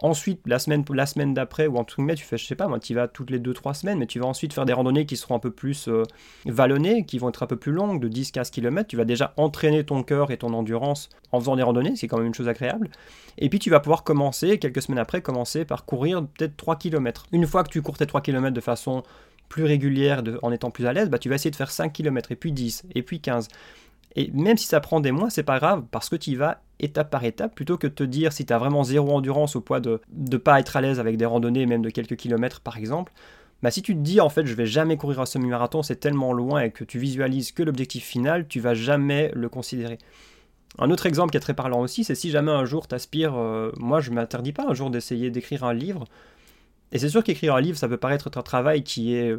Ensuite, la semaine, d'après, ou en tout cas, tu fais, je sais pas, moi, tu vas toutes les 2-3 semaines, mais tu vas ensuite faire des randonnées qui seront un peu plus euh, vallonnées, qui vont être un peu plus longues, de 10-15 km. Tu vas déjà entraîner ton cœur et ton endurance en faisant des randonnées, c'est quand même une chose agréable. Et puis, tu vas pouvoir commencer, quelques semaines après, commencer par courir peut-être 3 km. Une fois que tu cours tes 3 km de façon plus régulière, en étant plus à l'aise, bah, tu vas essayer de faire 5 km, et puis 10, et puis 15. Et même si ça prend des mois, c'est pas grave, parce que tu y vas étape par étape, plutôt que de te dire si tu as vraiment zéro endurance au poids de ne pas être à l'aise avec des randonnées, même de quelques kilomètres par exemple, bah si tu te dis en fait je vais jamais courir un semi-marathon, c'est tellement loin et que tu visualises que l'objectif final, tu vas jamais le considérer. Un autre exemple qui est très parlant aussi, c'est si jamais un jour tu aspires, euh, moi je m'interdis pas un jour d'essayer d'écrire un livre, et c'est sûr qu'écrire un livre ça peut paraître un travail qui est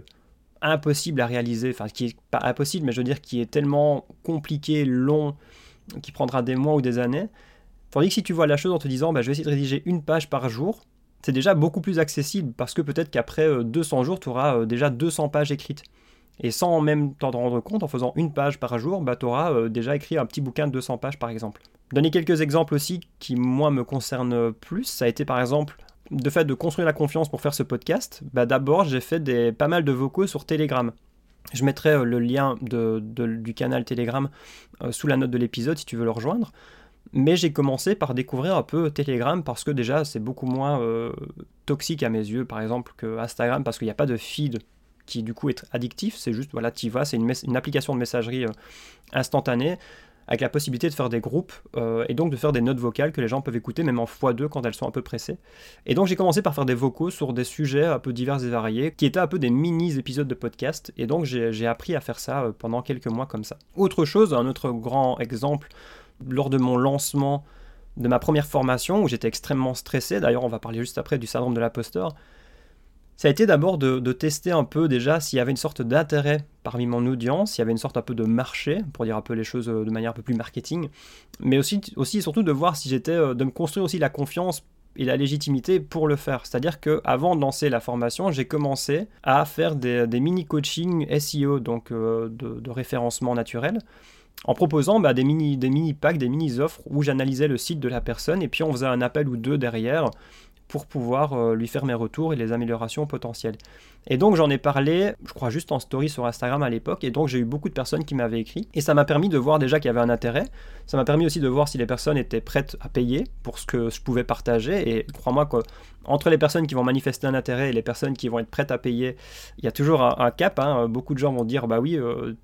impossible à réaliser, enfin qui est pas impossible, mais je veux dire qui est tellement compliqué, long, qui prendra des mois ou des années. Tandis que si tu vois la chose en te disant bah, je vais essayer de rédiger une page par jour, c'est déjà beaucoup plus accessible parce que peut-être qu'après 200 euh, jours, tu auras euh, déjà 200 pages écrites. Et sans même t'en rendre compte, en faisant une page par jour, bah, tu auras euh, déjà écrit un petit bouquin de 200 pages par exemple. Donner quelques exemples aussi qui, moi, me concernent plus, ça a été par exemple de fait de construire la confiance pour faire ce podcast, bah d'abord j'ai fait pas mal de vocaux sur Telegram. Je mettrai euh, le lien du canal Telegram euh, sous la note de l'épisode si tu veux le rejoindre. Mais j'ai commencé par découvrir un peu Telegram parce que déjà c'est beaucoup moins euh, toxique à mes yeux par exemple que Instagram parce qu'il n'y a pas de feed qui du coup est addictif, c'est juste voilà, tu vas, c'est une, application de messagerie instantanée avec la possibilité de faire des groupes euh, et donc de faire des notes vocales que les gens peuvent écouter même en x2 quand elles sont un peu pressées. Et donc j'ai commencé par faire des vocaux sur des sujets un peu divers et variés, qui étaient un peu des mini-épisodes de podcast, et donc j'ai appris à faire ça euh, pendant quelques mois comme ça. Autre chose, un autre grand exemple, lors de mon lancement de ma première formation, où j'étais extrêmement stressé, d'ailleurs on va parler juste après du syndrome de l'imposteur, ça a été d'abord de, tester un peu déjà s'il y avait une sorte d'intérêt parmi mon audience, s'il y avait une sorte un peu de marché, pour dire un peu les choses euh, de manière un peu plus marketing, mais aussi, aussi surtout de voir si j'étais, euh, de me construire aussi la confiance et la légitimité pour le faire. C'est-à-dire que avant de lancer la formation, j'ai commencé à faire des, mini coaching SEO, donc de, de référencement naturel en proposant bah, des mini packs, des mini offres où j'analysais le site de la personne et puis on faisait un appel ou deux derrière pour pouvoir euh, lui faire mes retours et les améliorations potentielles. Et donc j'en ai parlé, je crois juste en story sur Instagram à l'époque, et donc j'ai eu beaucoup de personnes qui m'avaient écrit, et ça m'a permis de voir déjà qu'il y avait un intérêt, ça m'a permis aussi de voir si les personnes étaient prêtes à payer pour ce que je pouvais partager, et crois-moi qu'entre les personnes qui vont manifester un intérêt et les personnes qui vont être prêtes à payer, il y a toujours un, cap, hein. beaucoup de gens vont dire, bah oui, euh,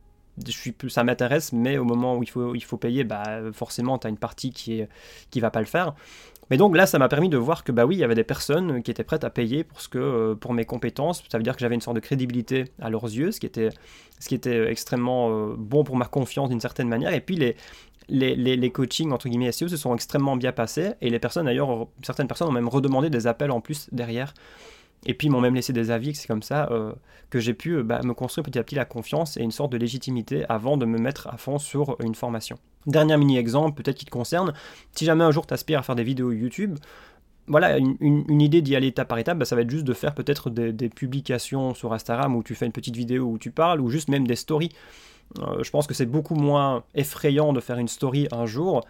je suis, ça m'intéresse, mais au moment où il faut, il faut payer, bah, forcément, tu as une partie qui ne qui va pas le faire. Mais donc là, ça m'a permis de voir que bah oui, il y avait des personnes qui étaient prêtes à payer pour, ce que, euh, pour mes compétences. Ça veut dire que j'avais une sorte de crédibilité à leurs yeux, ce qui était, ce qui était extrêmement euh, bon pour ma confiance d'une certaine manière. Et puis les, les, les, les, coachings entre guillemets SEO se sont extrêmement bien passés. Et les personnes d'ailleurs, certaines personnes ont même redemandé des appels en plus derrière et puis ils m'ont même laissé des avis, c'est comme ça euh, que j'ai pu euh, bah, me construire petit à petit la confiance et une sorte de légitimité avant de me mettre à fond sur une formation. Dernier mini-exemple, peut-être qui te concerne, si jamais un jour tu aspires à faire des vidéos YouTube, voilà, une, idée d'y aller étape par étape, bah, ça va être juste de faire peut-être des, publications sur Instagram où tu fais une petite vidéo où tu parles, ou juste même des stories. Euh, je pense que c'est beaucoup moins effrayant de faire une story un jour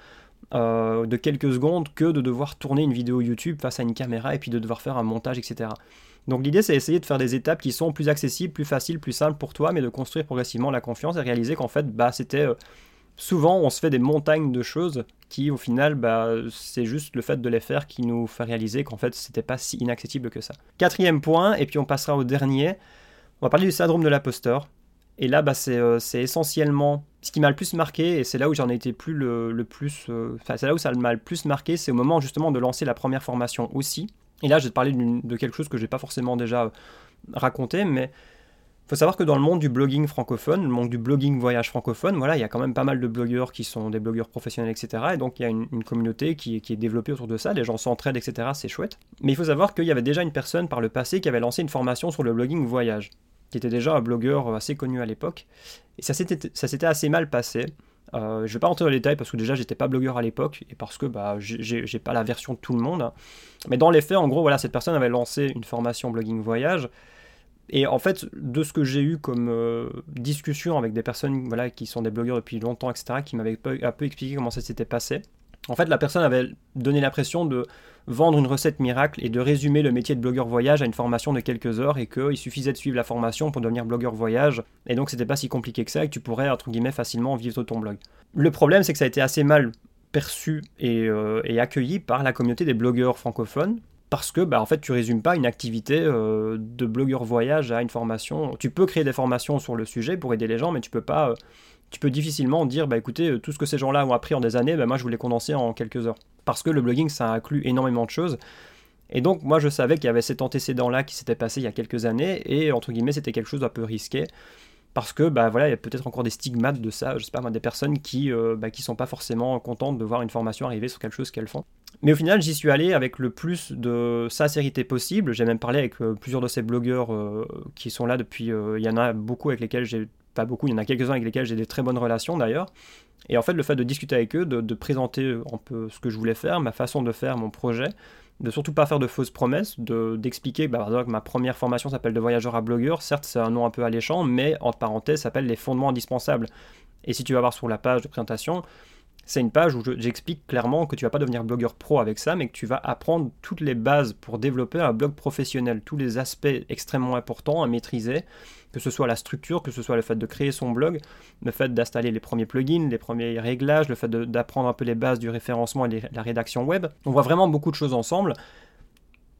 euh, de quelques secondes que de devoir tourner une vidéo YouTube face à une caméra et puis de devoir faire un montage, etc. Donc l'idée c'est essayer de faire des étapes qui sont plus accessibles, plus faciles, plus simples pour toi, mais de construire progressivement la confiance et réaliser qu'en fait bah, c'était... Euh, souvent on se fait des montagnes de choses qui au final bah, c'est juste le fait de les faire qui nous fait réaliser qu'en fait c'était pas si inaccessible que ça. Quatrième point, et puis on passera au dernier, on va parler du syndrome de l'imposteur. Et là, bah, euh, c'est essentiellement ce qui m'a le plus marqué, et c'est là où j'en ai été plus le, plus. Euh, enfin, c'est là où ça m'a le plus marqué, c'est au moment justement de lancer la première formation aussi. Et là, je vais te parler de quelque chose que je n'ai pas forcément déjà euh, raconté, mais il faut savoir que dans le monde du blogging francophone, le monde du blogging voyage francophone, voilà, il y a quand même pas mal de blogueurs qui sont des blogueurs professionnels, etc. Et donc il y a une, communauté qui, qui, est développée autour de ça, les gens s'entraident, etc. C'est chouette. Mais il faut savoir qu'il y avait déjà une personne par le passé qui avait lancé une formation sur le blogging voyage qui était déjà un blogueur assez connu à l'époque. Et ça s'était assez mal passé. Euh, je vais pas rentrer dans les détails parce que déjà j'étais pas blogueur à l'époque et parce que bah, j'ai pas la version de tout le monde. Mais dans les faits, en gros, voilà, cette personne avait lancé une formation blogging voyage. Et en fait, de ce que j'ai eu comme euh, discussion avec des personnes voilà, qui sont des blogueurs depuis longtemps, etc., qui m'avaient un peu expliqué comment ça s'était passé, en fait, la personne avait donné l'impression de vendre une recette miracle et de résumer le métier de blogueur voyage à une formation de quelques heures et qu'il suffisait de suivre la formation pour devenir blogueur voyage et donc c'était pas si compliqué que ça et que tu pourrais entre guillemets facilement vivre de ton blog. Le problème c'est que ça a été assez mal perçu et, euh, accueilli par la communauté des blogueurs francophones parce que bah, en fait tu résumes pas une activité euh, de blogueur voyage à une formation. Tu peux créer des formations sur le sujet pour aider les gens mais tu peux pas euh, tu peux difficilement dire, bah écoutez, euh, tout ce que ces gens-là ont appris en des années, bah moi je voulais condenser en quelques heures. Parce que le blogging, ça inclut énormément de choses. Et donc moi je savais qu'il y avait cet antécédent-là qui s'était passé il y a quelques années, et entre guillemets c'était quelque chose d'un peu risqué. Parce que bah voilà, il y a peut-être encore des stigmates de ça, je sais pas des personnes qui, euh, bah, sont pas forcément contentes de voir une formation arriver sur quelque chose qu'elles font. Mais au final, j'y suis allé avec le plus de sincérité possible. J'ai même parlé avec euh, plusieurs de ces blogueurs qui sont là depuis. Il y en a beaucoup avec lesquels j'ai pas beaucoup, il y en a quelques-uns avec lesquels j'ai des très bonnes relations d'ailleurs. Et en fait, le fait de discuter avec eux, de, présenter un peu ce que je voulais faire, ma façon de faire, mon projet, de surtout pas faire de fausses promesses, d'expliquer bah, par exemple que ma première formation s'appelle de voyageur à blogueur, certes c'est un nom un peu alléchant, mais entre parenthèses s'appelle les fondements indispensables. Et si tu vas voir sur la page de présentation, c'est une page où j'explique clairement que tu vas pas devenir blogueur pro avec ça, mais que tu vas apprendre toutes les bases pour développer un blog professionnel, tous les aspects extrêmement importants à maîtriser, que ce soit la structure, que ce soit le fait de créer son blog, le fait d'installer les premiers plugins, les premiers réglages, le fait d'apprendre un peu les bases du référencement et la rédaction web. On voit vraiment beaucoup de choses ensemble,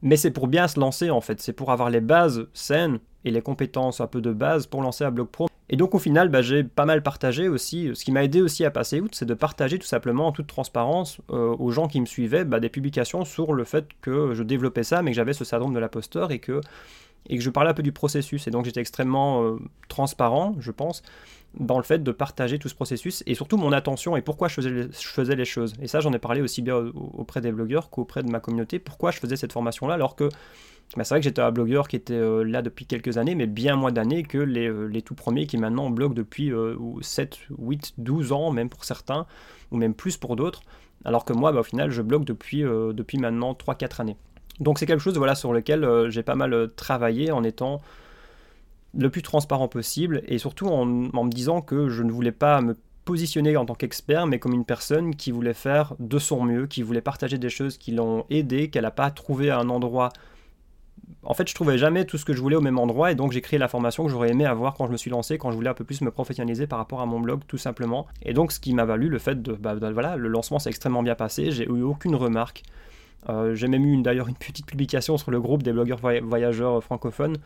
mais c'est pour bien se lancer en fait, c'est pour avoir les bases saines et les compétences un peu de base pour lancer un blog pro. Et donc au final, bah, j'ai pas mal partagé aussi. Ce qui m'a aidé aussi à passer outre, c'est de partager tout simplement en toute transparence euh, aux gens qui me suivaient bah, des publications sur le fait que je développais ça, mais que j'avais ce syndrome de l'imposteur et que, et que je parlais un peu du processus. Et donc j'étais extrêmement euh, transparent, je pense, dans le fait de partager tout ce processus et surtout mon attention et pourquoi je faisais les, je faisais les choses. Et ça, j'en ai parlé aussi bien auprès des blogueurs qu'auprès de ma communauté. Pourquoi je faisais cette formation-là alors que bah, c'est vrai que j'étais un blogueur qui était là depuis quelques années, mais bien moins d'années que les, les, tout premiers qui maintenant bloguent depuis 7, 8, 12 ans, même pour certains, ou même plus pour d'autres. Alors que moi, bah, au final, je blogue depuis, depuis maintenant 3-4 années. Donc c'est quelque chose voilà, sur lequel j'ai pas mal travaillé en étant le plus transparent possible et surtout en, me disant que je ne voulais pas me positionner en tant qu'expert, mais comme une personne qui voulait faire de son mieux, qui voulait partager des choses qui l'ont aidé, qu'elle n'a pas trouvé un endroit. En fait, je trouvais jamais tout ce que je voulais au même endroit, et donc j'ai créé la formation que j'aurais aimé avoir quand je me suis lancé, quand je voulais un peu plus me professionnaliser par rapport à mon blog, tout simplement. Et donc, ce qui m'a valu le fait de, bah, voilà, le lancement s'est extrêmement bien passé, j'ai eu aucune remarque. Euh, j'ai même eu d'ailleurs une petite publication sur le groupe des blogueurs voyageurs francophones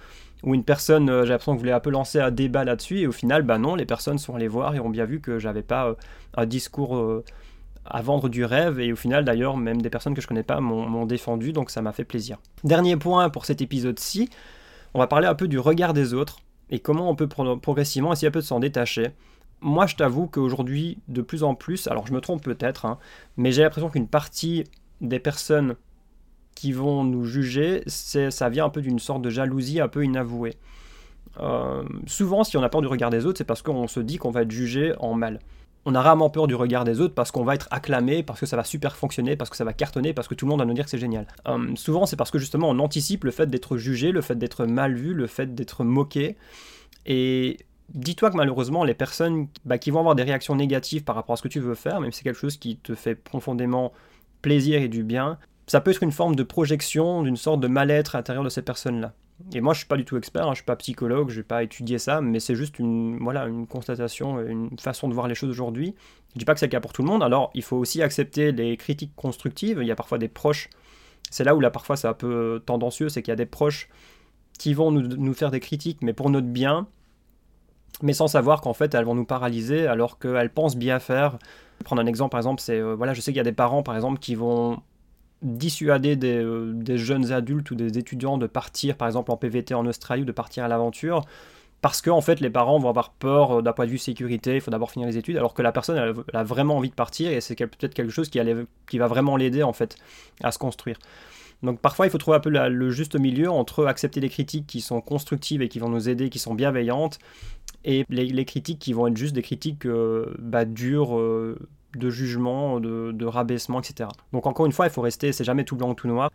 où une personne, euh, j'ai l'impression que voulait un peu lancer un débat là-dessus et au final, bah non, les personnes sont allées voir et ont bien vu que j'avais pas euh, un discours à vendre du rêve et au final d'ailleurs même des personnes que je connais pas m'ont défendu donc ça m'a fait plaisir. Dernier point pour cet épisode-ci, on va parler un peu du regard des autres et comment on peut progressivement essayer un peu de s'en détacher. Moi je t'avoue qu'aujourd'hui de plus en plus, alors je me trompe peut-être, hein, mais j'ai l'impression qu'une partie des personnes qui vont nous juger, ça vient un peu d'une sorte de jalousie un peu inavouée. Euh, souvent, si on a peur du regard des autres, c'est parce qu'on se dit qu'on va être jugé en mal. On a rarement peur du regard des autres parce qu'on va être acclamé, parce que ça va super fonctionner, parce que ça va cartonner, parce que tout le monde va nous dire que c'est génial. Euh, souvent, c'est parce que justement, on anticipe le fait d'être jugé, le fait d'être mal vu, le fait d'être moqué. Et dis-toi que malheureusement, les personnes bah, qui vont avoir des réactions négatives par rapport à ce que tu veux faire, même si c'est quelque chose qui te fait profondément plaisir et du bien, ça peut être une forme de projection d'une sorte de mal-être à l'intérieur de ces personnes-là. Et moi, je suis pas du tout expert, hein, je suis pas psychologue, je vais pas étudier ça, mais c'est juste une, voilà, une constatation, une façon de voir les choses aujourd'hui. Je dis pas que c'est le cas pour tout le monde. Alors, il faut aussi accepter les critiques constructives. Il y a parfois des proches. C'est là où là parfois c'est un peu tendancieux, c'est qu'il y a des proches qui vont nous, nous, faire des critiques, mais pour notre bien, mais sans savoir qu'en fait elles vont nous paralyser alors qu'elles pensent bien faire prendre un exemple, par exemple, c'est, euh, voilà, je sais qu'il y a des parents, par exemple, qui vont dissuader euh, des, jeunes adultes ou des étudiants de partir, par exemple, en PVT en Australie ou de partir à l'aventure, parce que en fait, les parents vont avoir peur euh, d'un point de vue sécurité, il faut d'abord finir les études, alors que la personne, elle, a vraiment envie de partir, et c'est peut-être quelque chose qui, qui va vraiment l'aider, en fait, à se construire. Donc parfois, il faut trouver un peu le juste milieu entre accepter les critiques qui sont constructives et qui vont nous aider, qui sont bienveillantes, et les, critiques qui vont être juste des critiques euh, bah, dures, de jugement, de, rabaissement, etc. Donc encore une fois, il faut rester, c'est jamais tout blanc ou tout noir.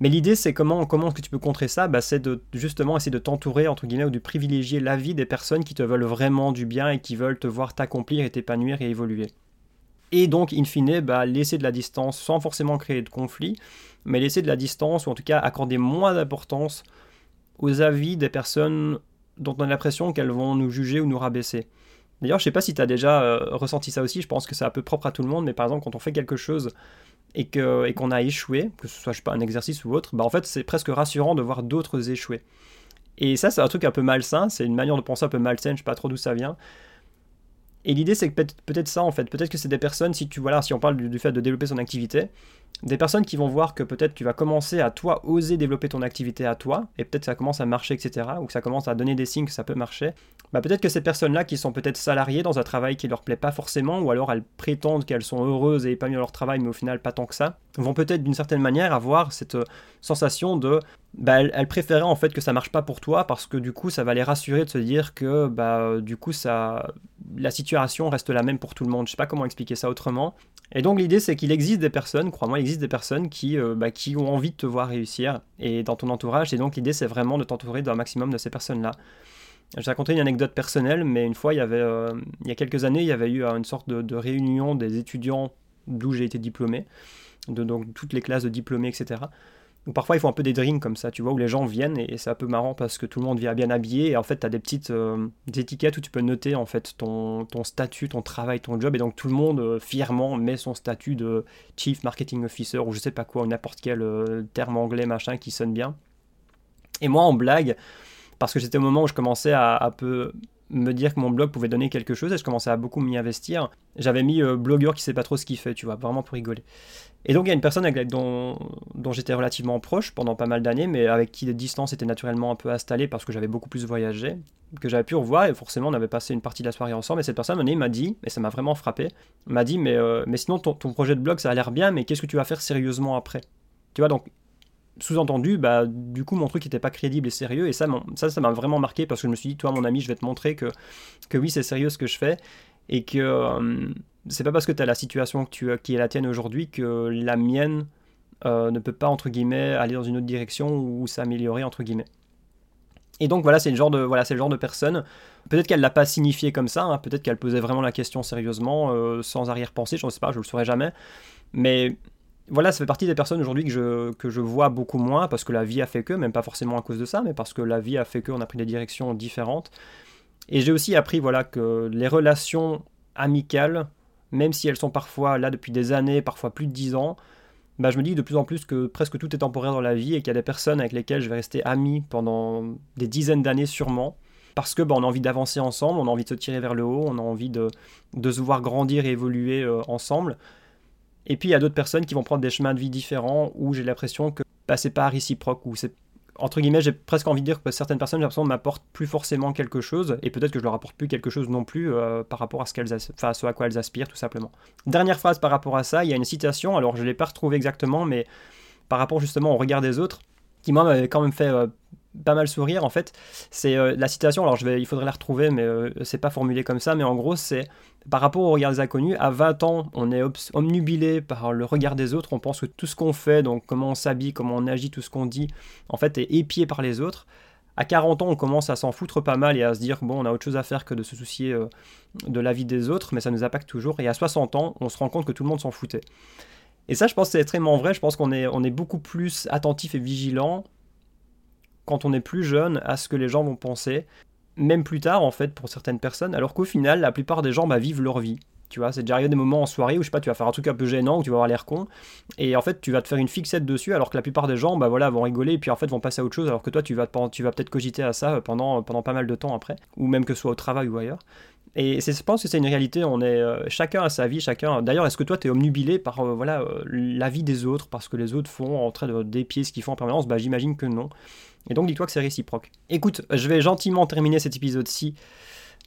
Mais l'idée, c'est comment, est-ce que tu peux contrer ça? Bah, C'est de justement essayer de t'entourer, entre guillemets, ou de privilégier l'avis des personnes qui te veulent vraiment du bien et qui veulent te voir t'accomplir et t'épanouir et évoluer. Et donc, in fine, bah, laisser de la distance sans forcément créer de conflit, mais laisser de la distance, ou en tout cas accorder moins d'importance aux avis des personnes dont on a l'impression qu'elles vont nous juger ou nous rabaisser. D'ailleurs, je sais pas si tu as déjà euh, ressenti ça aussi, je pense que c'est un peu propre à tout le monde, mais par exemple, quand on fait quelque chose et qu'on a échoué, que ce soit pas, un exercice ou autre, bah en fait, c'est presque rassurant de voir d'autres échouer. Et ça, c'est un truc un peu malsain, c'est une manière de penser un peu malsaine, je sais pas trop d'où ça vient. Et l'idée, c'est que peut-être ça, en fait. Peut-être que c'est des personnes, si tu voilà, si on parle du, fait de développer son activité, des personnes qui vont voir que peut-être tu vas commencer à toi oser développer ton activité à toi, et peut-être ça commence à marcher, etc., ou que ça commence à donner des signes que ça peut marcher, bah peut-être que ces personnes-là qui sont peut-être salariées dans un travail qui leur plaît pas forcément, ou alors elles prétendent qu'elles sont heureuses et épanouies dans leur travail, mais au final pas tant que ça, vont peut-être d'une certaine manière avoir cette euh, sensation de bah, elles, préféraient en fait que ça marche pas pour toi parce que du coup ça va les rassurer de se dire que bah du coup ça la situation reste la même pour tout le monde. Je sais pas comment expliquer ça autrement. Et donc l'idée c'est qu'il existe des personnes, crois-moi, il existe des personnes qui, euh, bah, qui ont envie de te voir réussir et dans ton entourage. Et donc l'idée c'est vraiment de t'entourer d'un maximum de ces personnes-là. Je vais raconter une anecdote personnelle, mais une fois, il y, avait, euh, il y a quelques années, il y avait eu une sorte de, réunion des étudiants d'où j'ai été diplômé, de donc, toutes les classes de diplômés, etc. Donc parfois, ils font un peu des drinks comme ça, tu vois, où les gens viennent et, c'est un peu marrant parce que tout le monde vient bien habillé et en fait, tu as des petites euh, étiquettes où tu peux noter en fait ton, statut, ton travail, ton job et donc tout le monde euh, fièrement met son statut de Chief Marketing Officer ou je sais pas quoi, n'importe quel terme anglais machin qui sonne bien. Et moi, en blague, parce que c'était au moment où je commençais à, peu me dire que mon blog pouvait donner quelque chose et je commençais à beaucoup m'y investir. J'avais mis euh, blogueur qui sait pas trop ce qu'il fait, tu vois, vraiment pour rigoler. Et donc il y a une personne avec, dont, dont j'étais relativement proche pendant pas mal d'années, mais avec qui les distances étaient naturellement un peu installées parce que j'avais beaucoup plus voyagé, que j'avais pu revoir et forcément on avait passé une partie de la soirée ensemble. Et cette personne m'a dit, et ça m'a vraiment frappé, m'a dit mais, euh, mais sinon ton, ton projet de blog ça a l'air bien, mais qu'est-ce que tu vas faire sérieusement après? Tu vois, donc sous-entendu, bah, du coup, mon truc n'était pas crédible et sérieux. Et ça, ça, ça m'a vraiment marqué parce que je me suis dit, toi, mon ami, je vais te montrer que, que oui, c'est sérieux ce que je fais. Et que euh, c'est pas parce que tu as la situation que tu, qui est la tienne aujourd'hui que la mienne euh, ne peut pas, entre guillemets, aller dans une autre direction ou s'améliorer, entre guillemets. Et donc voilà, c'est le genre de voilà, le genre de personne. Peut-être qu'elle l'a pas signifié comme ça, hein. peut-être qu'elle posait vraiment la question sérieusement, euh, sans arrière-pensée. Je ne sais pas, je le saurais jamais. Mais voilà, ça fait partie des personnes aujourd'hui que je, que je vois beaucoup moins parce que la vie a fait que, même pas forcément à cause de ça, mais parce que la vie a fait que, on a pris des directions différentes. Et j'ai aussi appris voilà, que les relations amicales, même si elles sont parfois là depuis des années, parfois plus de dix ans, bah, je me dis de plus en plus que presque tout est temporaire dans la vie et qu'il y a des personnes avec lesquelles je vais rester ami pendant des dizaines d'années sûrement. Parce que bah, on a envie d'avancer ensemble, on a envie de se tirer vers le haut, on a envie de, de se voir grandir et évoluer euh, ensemble. Et puis il y a d'autres personnes qui vont prendre des chemins de vie différents où j'ai l'impression que bah, c'est pas réciproque, ou c'est entre guillemets, j'ai presque envie de dire que certaines personnes, j'ai l'impression, m'apportent plus forcément quelque chose, et peut-être que je leur apporte plus quelque chose non plus euh, par rapport à ce, qu'elles enfin, à quoi elles aspirent, tout simplement. Dernière phrase par rapport à ça, il y a une citation, alors je ne l'ai pas retrouvée exactement, mais par rapport justement au regard des autres, qui moi m'avait quand même fait euh, pas mal sourire en fait. C'est euh, la citation, alors je vais, il faudrait la retrouver, mais euh, c'est pas formulé comme ça, mais en gros c'est par rapport au regard des inconnus, à 20 ans on est omnubilé par le regard des autres, on pense que tout ce qu'on fait, donc comment on s'habille, comment on agit, tout ce qu'on dit, en fait est épié par les autres. À 40 ans, on commence à s'en foutre pas mal et à se dire, bon, on a autre chose à faire que de se soucier de la vie des autres, mais ça nous impacte toujours. Et à 60 ans, on se rend compte que tout le monde s'en foutait. Et ça, je pense que c'est extrêmement vrai. Je pense qu'on est, on est beaucoup plus attentif et vigilant quand on est plus jeune à ce que les gens vont penser, même plus tard en fait pour certaines personnes, alors qu'au final, la plupart des gens bah, vivent leur vie. Tu vois, c'est déjà arrivé des moments en soirée où je sais pas, tu vas faire un truc un peu gênant, où tu vas avoir l'air con, et en fait tu vas te faire une fixette dessus, alors que la plupart des gens, bah voilà, vont rigoler et puis en fait vont passer à autre chose, alors que toi tu vas, tu vas peut-être cogiter à ça pendant, pendant pas mal de temps après, ou même que ce soit au travail ou ailleurs. Et je pense que c'est une réalité, on est euh, chacun a sa vie, chacun. D'ailleurs, est-ce que toi tu es omnubilé par euh, voilà euh, la vie des autres parce que les autres font en train de dépier ce qu'ils font en permanence? Bah j'imagine que non. Et donc dis-toi que c'est réciproque. Écoute, je vais gentiment terminer cet épisode-ci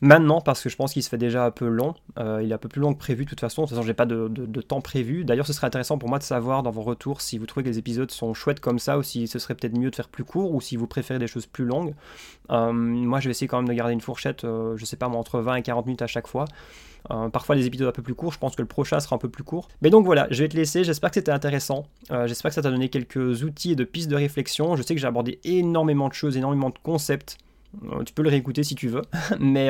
maintenant parce que je pense qu'il se fait déjà un peu long. Euh, il est un peu plus long que prévu de toute façon. De toute façon, j'ai pas de, temps prévu. D'ailleurs, ce serait intéressant pour moi de savoir dans vos retours si vous trouvez que les épisodes sont chouettes comme ça ou si ce serait peut-être mieux de faire plus court ou si vous préférez des choses plus longues. Euh, moi, je vais essayer quand même de garder une fourchette, euh, je sais pas, entre 20 et 40 minutes à chaque fois. Parfois des épisodes un peu plus courts, je pense que le prochain sera un peu plus court. Mais donc voilà, je vais te laisser, j'espère que c'était intéressant, j'espère que ça t'a donné quelques outils et de pistes de réflexion. Je sais que j'ai abordé énormément de choses, énormément de concepts. tu peux le réécouter si tu veux, mais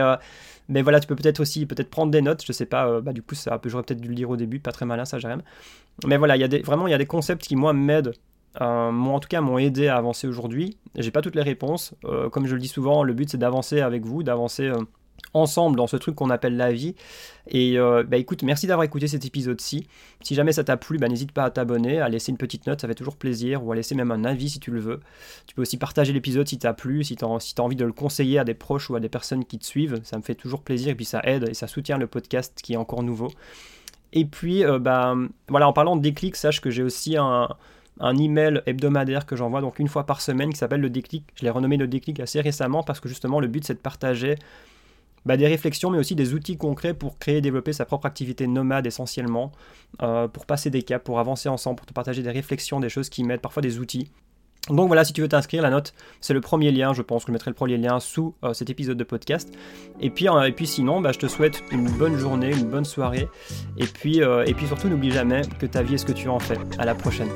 mais voilà, tu peux peut-être aussi peut-être prendre des notes, je sais pas, euh, bah, du coup, ça, j'aurais peut-être dû le lire au début, pas très malin, ça j'aime. Mais voilà, il y a des, vraiment, il y a des concepts qui, moi, m'aident, euh, moi en tout cas, m'ont aidé à avancer aujourd'hui. J'ai pas toutes les réponses. Euh, comme je le dis souvent, le but c'est d'avancer avec vous, d'avancer ensemble dans ce truc qu'on appelle la vie. Et euh, bah écoute, merci d'avoir écouté cet épisode-ci. Si jamais ça t'a plu, bah, n'hésite pas à t'abonner, à laisser une petite note, ça fait toujours plaisir, ou à laisser même un avis si tu le veux. Tu peux aussi partager l'épisode si t'as plu, si t'as si envie de le conseiller à des proches ou à des personnes qui te suivent, ça me fait toujours plaisir et puis ça aide et ça soutient le podcast qui est encore nouveau. Et puis, euh, bah, voilà, en parlant de déclic, sache que j'ai aussi un, un email hebdomadaire que j'envoie donc une fois par semaine qui s'appelle le déclic. Je l'ai renommé le déclic assez récemment parce que justement le but c'est de partager bah, des réflexions, mais aussi des outils concrets pour créer et développer sa propre activité nomade essentiellement, euh, pour passer des caps, pour avancer ensemble, pour te partager des réflexions, des choses qui m'aident, parfois des outils. Donc voilà, si tu veux t'inscrire, la note, c'est le premier lien, je pense que je mettrai le premier lien sous euh, cet épisode de podcast. Et puis, euh, sinon, bah, je te souhaite une bonne journée, une bonne soirée. Et puis, et puis surtout, n'oublie jamais que ta vie est ce que tu en fais. À la prochaine.